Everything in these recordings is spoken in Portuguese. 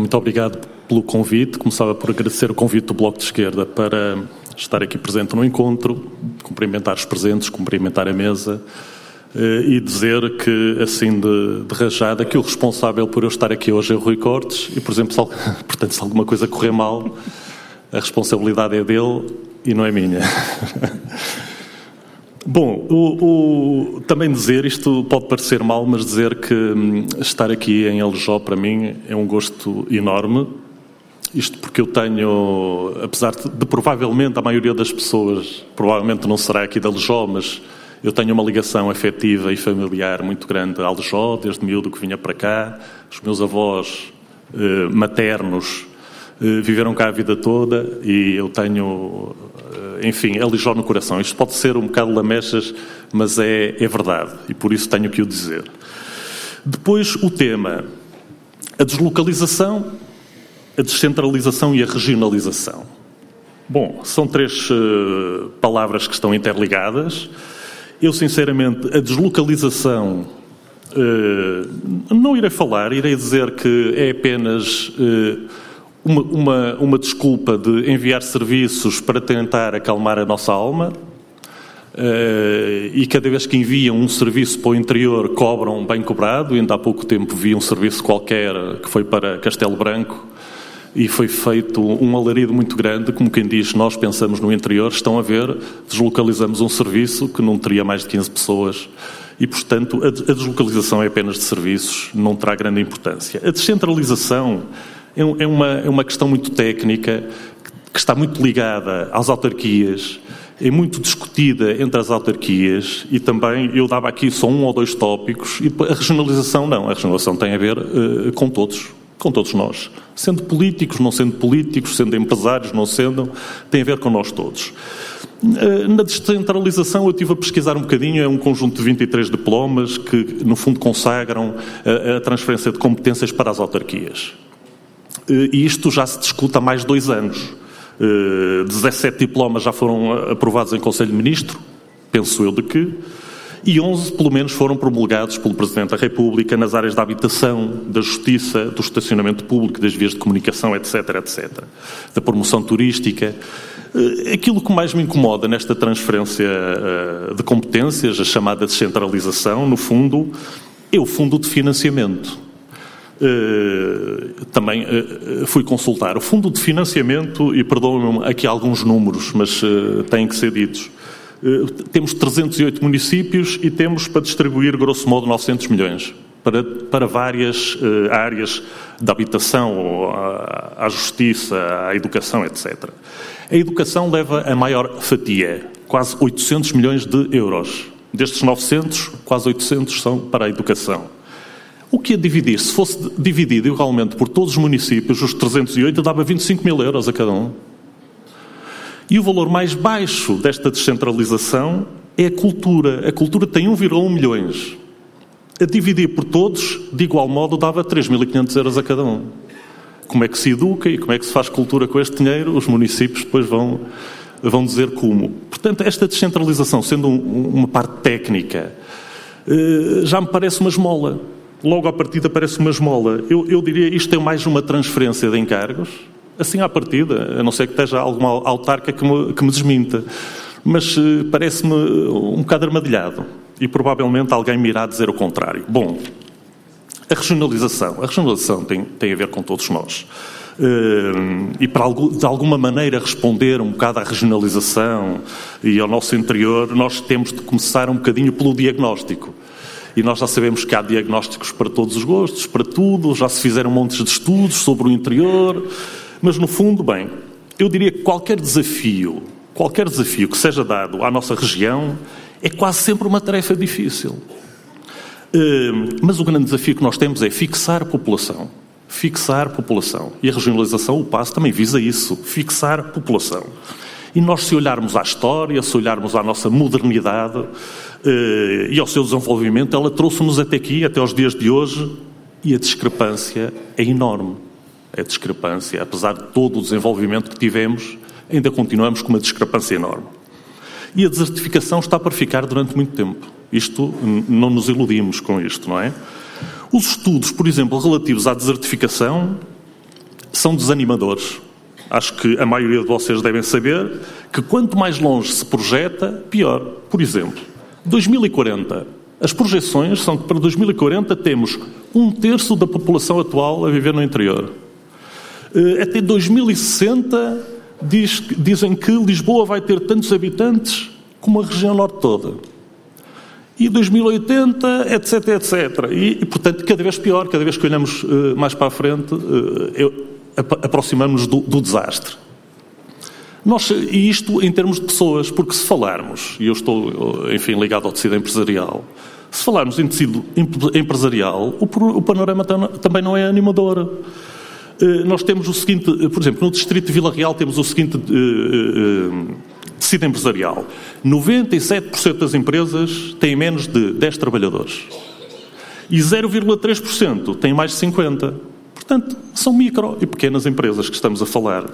Muito obrigado pelo convite. Começava por agradecer o convite do Bloco de Esquerda para estar aqui presente no encontro, cumprimentar os presentes, cumprimentar a mesa eh, e dizer que, assim de, de rajada, que o responsável por eu estar aqui hoje é o Rui Cortes e, por exemplo, se, portanto, se alguma coisa correr mal, a responsabilidade é dele e não é minha. Bom, o, o, também dizer, isto pode parecer mal, mas dizer que hum, estar aqui em Aljó para mim é um gosto enorme. Isto porque eu tenho, apesar de, de provavelmente a maioria das pessoas, provavelmente não será aqui de Aljó, mas eu tenho uma ligação afetiva e familiar muito grande a Aljó, desde miúdo que vinha para cá. Os meus avós eh, maternos eh, viveram cá a vida toda e eu tenho enfim, é no coração. Isto pode ser um bocado lamechas, mas é, é verdade e por isso tenho que o dizer. Depois, o tema: a deslocalização, a descentralização e a regionalização. Bom, são três uh, palavras que estão interligadas. Eu, sinceramente, a deslocalização uh, não irei falar, irei dizer que é apenas. Uh, uma, uma, uma desculpa de enviar serviços para tentar acalmar a nossa alma, Uh, e cada vez que enviam um serviço para o interior cobram bem cobrado. Ainda há pouco tempo vi um serviço qualquer que foi para Castelo Branco e foi feito um alarido muito grande, como quem diz, nós pensamos no interior, estão a ver, deslocalizamos um serviço que não teria mais de 15 pessoas e, portanto, a deslocalização é apenas de serviços, não terá grande importância. A descentralização é, é uma, é uma questão muito técnica, que está muito ligada às autarquias, é muito discutida entre as autarquias e também eu dava aqui só um ou dois tópicos e a regionalização não, a regionalização tem a ver uh, com todos, com todos nós, sendo políticos, não sendo políticos, sendo empresários, não sendo, tem a ver com nós todos. Uh, na descentralização eu estive a pesquisar um bocadinho, é um conjunto de 23 diplomas que no fundo consagram a, a transferência de competências para as autarquias. Eh, e isto já se discute há mais de dois anos. 17 eh, diplomas já foram aprovados em Conselho de Ministro, penso eu de que, e 11 pelo menos foram promulgados pelo Presidente da República nas áreas da habitação, da justiça, do estacionamento público, das vias de comunicação, etc, etc. Da promoção turística. Eh, aquilo que mais me incomoda nesta transferência de competências, a chamada descentralização, no fundo, é o fundo de financiamento. Uh, também uh, fui consultar o fundo de financiamento e perdoem-me aqui alguns números, mas têm que ser ditos. temos 308 municípios e temos para distribuir, grosso modo, 900 milhões para, para várias áreas da habitação, à justiça, à educação, etc. A educação leva a maior fatia, quase 800 milhões de euros. Destes 900, quase 800 são para a educação. O que é dividir? Se fosse dividido igualmente por todos os municípios, os 308 dava 25 mil euros a cada um. E o valor mais baixo desta descentralização é a cultura. A cultura tem 1,1 milhões. A dividir por todos, de igual modo, dava 3.500 euros a cada um. Como é que se educa e como é que se faz cultura com este dinheiro? Os municípios depois vão, vão dizer como. Portanto, esta descentralização, sendo um, uma parte técnica, eh, já me parece uma esmola logo à partida parece uma esmola. Eu, eu diria isto é mais uma transferência de encargos, assim à partida, a não ser que esteja alguma autarca que me, que me desminta. Mas uh, parece-me um bocado armadilhado e provavelmente alguém me irá dizer o contrário. Bom, a regionalização. A regionalização tem, tem a ver com todos nós. Uh, e para de alguma maneira responder um bocado à regionalização e ao nosso interior, nós temos de começar um bocadinho pelo diagnóstico. E nós já sabemos que há diagnósticos para todos os gostos, para tudo, já se fizeram montes de estudos sobre o interior, mas no fundo, bem, eu diria que qualquer desafio, qualquer desafio que seja dado à nossa região, é quase sempre uma tarefa difícil. Hum, mas o grande desafio que nós temos é fixar a população. Fixar a população. E a regionalização, o passo, também visa isso, fixar a população. E nós, se olharmos à história, se olharmos à nossa modernidade, e ao seu desenvolvimento, ela trouxe-nos até aqui, até aos dias de hoje, e a discrepância é enorme. A discrepância, apesar de todo o desenvolvimento que tivemos, ainda continuamos com uma discrepância enorme. E a desertificação está para ficar durante muito tempo. Isto, não nos iludimos com isto, não é? Os estudos, por exemplo, relativos à desertificação, são desanimadores. Acho que a maioria de vocês devem saber que quanto mais longe se projeta, pior. Por exemplo, 2040. As projeções são que para 2040 temos um terço da população atual a viver no interior. Eh, até 2060 diz, dizem que Lisboa vai ter tantos habitantes como a região norte toda. E 2080, etc, etc. E, e portanto, cada vez pior, cada vez que olhamos uh, mais para a frente, uh, aproximamos do, do desastre. Nós, e isto em termos de pessoas, porque se falarmos, e eu estou, enfim, ligado ao tecido empresarial, se falarmos em tecido empresarial, o, panorama também não é animador. Eh, nós temos o seguinte, eh, por exemplo, no distrito de Vila Real temos o seguinte uh, tecido empresarial. 97% das empresas têm menos de 10 trabalhadores. E 0,3% têm mais de 50. Portanto, são micro e pequenas empresas que estamos a falar.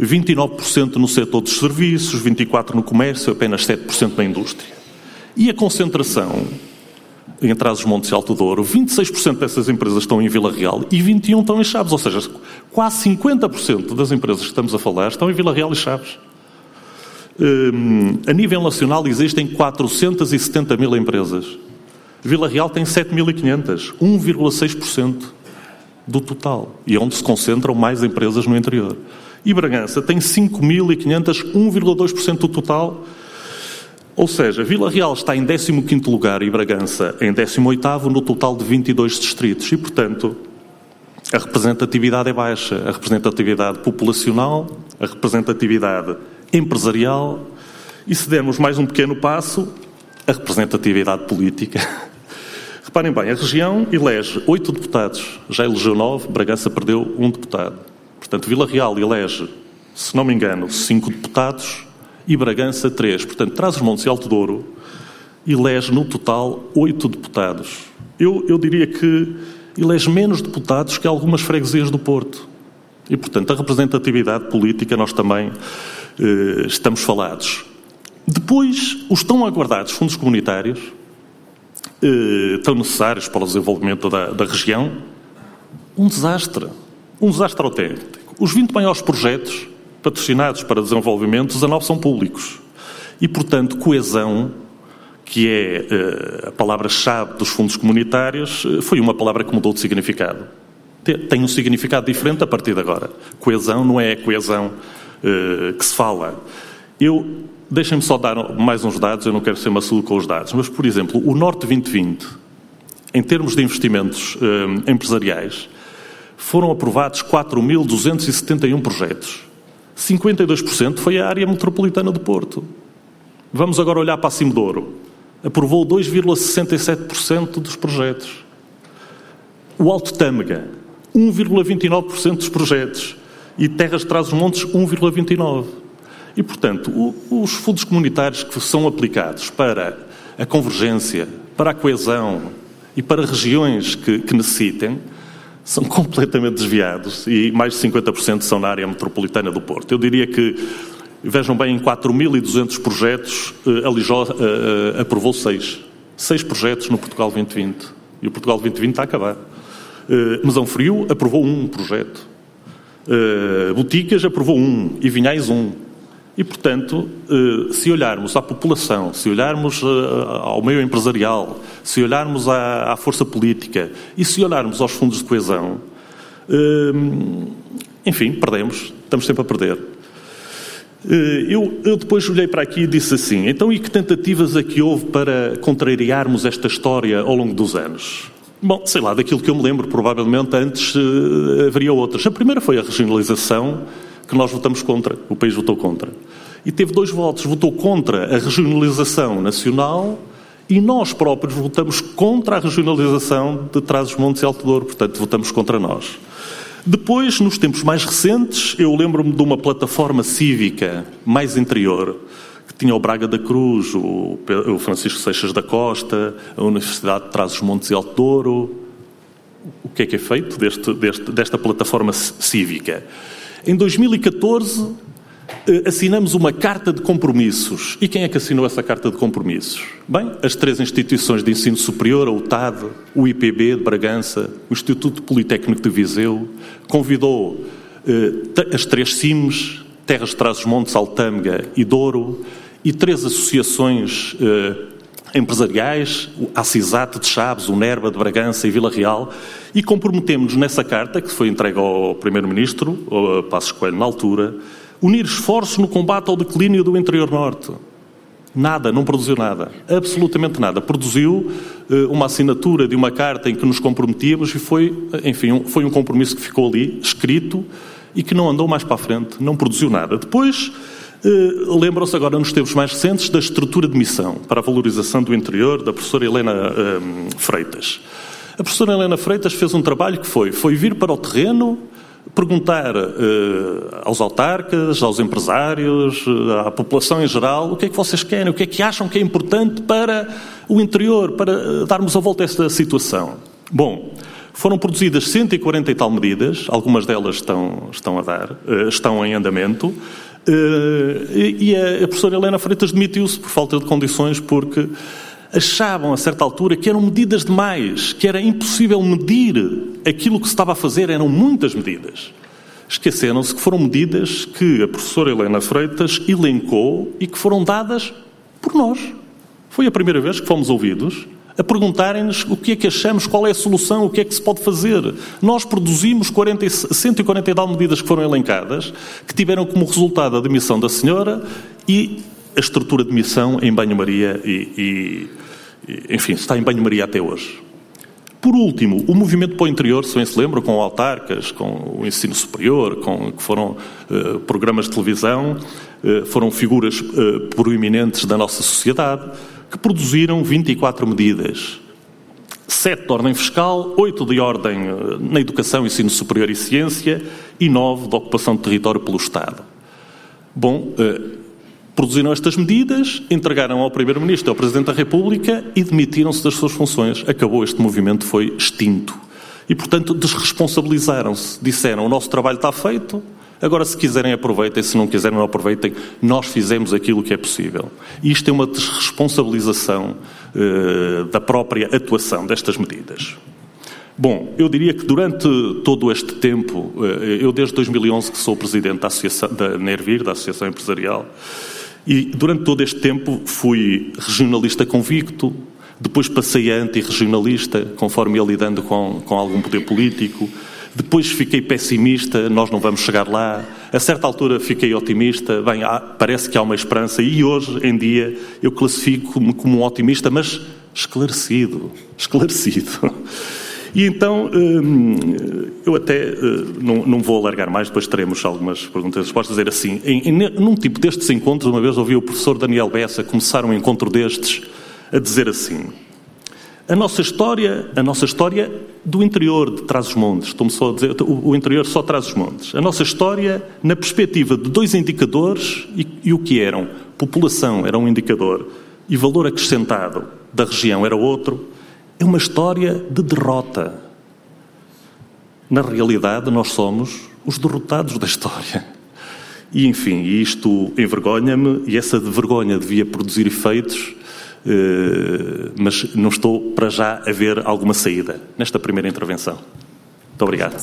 29% no setor dos serviços, 24% no comércio, apenas 7% na indústria. E a concentração em Trás-os-Montes e Alto Douro, 26% dessas empresas estão em Vila Real e 21% estão em Chaves. Ou seja, quase 50% das empresas que estamos a falar estão em Vila Real e Chaves. Um, a nível nacional existem 470 mil empresas. Vila Real tem 7.500, 1,6% do total e é onde se concentram mais empresas no interior. E Bragança tem 5.500, 1,2% do total. Ou seja, Vila Real está em 15º lugar e Bragança em 18º no total de 22 distritos. E, portanto, a representatividade é baixa. A representatividade populacional, a representatividade empresarial e, se dermos mais um pequeno passo, a representatividade política Reparem bem, a região elege oito deputados, já elegeu nove, Bragança perdeu um deputado. Portanto, Vila Real elege, se não me engano, cinco deputados e Bragança três. Portanto, Trás-os-Montes e Alto Douro elege no total oito deputados. Eu, eu diria que elege menos deputados que algumas freguesias do Porto. E, portanto, a representatividade política nós também eh, estamos falados. Depois, os tão aguardados fundos comunitários, eh, tão necessários para o desenvolvimento da, da região, um desastre. Um desastre autêntico. Os 20 maiores projetos patrocinados para desenvolvimento, 19 são públicos. E, portanto, coesão, que é uh, a palavra-chave dos fundos comunitários, uh, foi uma palavra que mudou de significado. Tem um significado diferente a partir de agora. Coesão não é a coesão uh, que se fala. Eu Deixem-me só dar mais uns dados, eu não quero ser maçudo com os dados, mas, por exemplo, o Norte 2020, em termos de investimentos eh, empresariais, foram aprovados 4.271 projetos. 52% foi a área metropolitana do Porto. Vamos agora olhar para a Cimedouro. Aprovou 2,67% dos projetos. O Alto Tâmega, 1,29% dos projetos. E Terras de Trás-os-Montes, 1,29%. E, portanto, o, os fundos comunitários que são aplicados para a convergência, para a coesão e para regiões que, que necessitem são completamente desviados e mais de 50% são na área metropolitana do Porto. Eu diria que, vejam bem, em 4.200 projetos, eh, a Lijó uh, aprovou seis. Seis projetos no Portugal 2020. E o Portugal 2020 está a acabar. Uh, Mesão Frio aprovou um projeto. Boticas aprovou um. E Vinhais um. E, portanto, eh, se olharmos à população, se olharmos eh, ao meio empresarial, se olharmos à, força política e se olharmos aos fundos de coesão, eh, enfim, perdemos, estamos sempre a perder. Eu, eu, depois olhei para aqui e disse assim: então, e que tentativas é houve para contrariarmos esta história ao longo dos anos? Bom, sei lá, daquilo que eu me lembro, provavelmente antes haveria outras. A primeira foi a regionalização que nós votamos contra, o país votou contra. E teve dois votos, votou contra a regionalização nacional e nós próprios votamos contra a regionalização de Trás-os-Montes e Alto Douro, portanto votamos contra nós. Depois, nos tempos mais recentes, eu lembro-me de uma plataforma cívica mais interior, que tinha o Braga da Cruz, o Francisco Seixas da Costa, a Universidade de Trás-os-Montes e Alto Douro. O que é que é feito deste, deste, desta plataforma cívica? Em 2014, eh, assinamos uma carta de compromissos. E quem é que assinou essa carta de compromissos? Bem, as três instituições de ensino superior, a UTAD, o IPB de Bragança, o Instituto Politécnico de Viseu, convidou as três CIMs, Terras Trás-os-Montes, Altâmega e Douro, e três associações empresariais, a CISAT de Chaves, o NERBA de Bragança e Vila Real, e comprometemos-nos nessa carta, que foi entregue ao Primeiro-Ministro, ao Passos Coelho na altura, unir esforços no combate ao declínio do interior norte. Nada, não produziu nada, absolutamente nada. Produziu uh, uma assinatura de uma carta em que nos comprometíamos e foi, enfim, um, foi um compromisso que ficou ali, escrito, e que não andou mais para a frente, não produziu nada. Depois, uh, lembram-se agora nos tempos mais recentes da estrutura de missão para a valorização do interior da professora Helena uh, Freitas. A professora Helena Freitas fez um trabalho que foi, foi vir para o terreno, perguntar uh, aos autarcas, aos empresários, à população em geral, o que é que vocês querem, o que é que acham que é importante para o interior, para darmos a volta a esta situação. Bom, foram produzidas 140 e tal medidas, algumas delas estão, estão a dar, estão em andamento, e a, a professora Helena Freitas demitiu-se por falta de condições, porque achavam a certa altura que eram medidas demais, que era impossível medir aquilo que se estava a fazer, eram muitas medidas. Esqueceram-se que foram medidas que a professora Helena Freitas elencou e que foram dadas por nós. Foi a primeira vez que fomos ouvidos a perguntarem-nos o que é que achamos, qual é a solução, o que é que se pode fazer. Nós produzimos 40, 140 e tal medidas que foram elencadas, que tiveram como resultado a demissão da senhora e a estrutura de missão em banho-maria e, e, enfim, está em banho-maria até hoje. Por último, o movimento para o interior, se bem se lembra, com autarcas, com o ensino superior, com que foram uh, programas de televisão, uh, foram figuras uh, proeminentes da nossa sociedade, que produziram 24 medidas. Sete de ordem fiscal, oito de ordem na educação, ensino superior e ciência e nove de ocupação de território pelo Estado. Bom, Produziram estas medidas, entregaram ao Primeiro-Ministro e ao Presidente da República e demitiram-se das suas funções. Acabou, este movimento foi extinto. E, portanto, desresponsabilizaram-se. Disseram: o nosso trabalho está feito, agora, se quiserem, aproveitem, se não quiserem, não aproveitem. Nós fizemos aquilo que é possível. Isto é uma desresponsabilização uh, da própria atuação destas medidas. Bom, eu diria que durante todo este tempo, eh, eu desde 2011 que sou presidente da, Associação, da NERVIR, da Associação Empresarial, e durante todo este tempo fui regionalista convicto, depois passei a anti-regionalista, conforme ia lidando com, com algum poder político. Depois fiquei pessimista, nós não vamos chegar lá. A certa altura fiquei otimista, bem, há, parece que há uma esperança. E hoje em dia eu classifico-me como um otimista, mas esclarecido. Esclarecido. E então, hum, eu até não, não vou alargar mais, depois teremos algumas perguntas e respostas. Dizer assim, em, em, num tipo destes encontros, uma vez ouvi o professor Daniel Bessa começar um encontro destes a dizer assim: a nossa história, a nossa história do interior de Trás-os-Montes, estou-me só a dizer, o, interior só Trás-os-Montes. A nossa história na perspectiva de dois indicadores e, e o que eram. População era um indicador e valor acrescentado da região era outro é uma história de derrota. Na realidade, nós somos os derrotados da história. E, enfim, isto envergonha-me e essa vergonha devia produzir efeitos, mas não estou para já a ver alguma saída nesta primeira intervenção. Muito obrigado.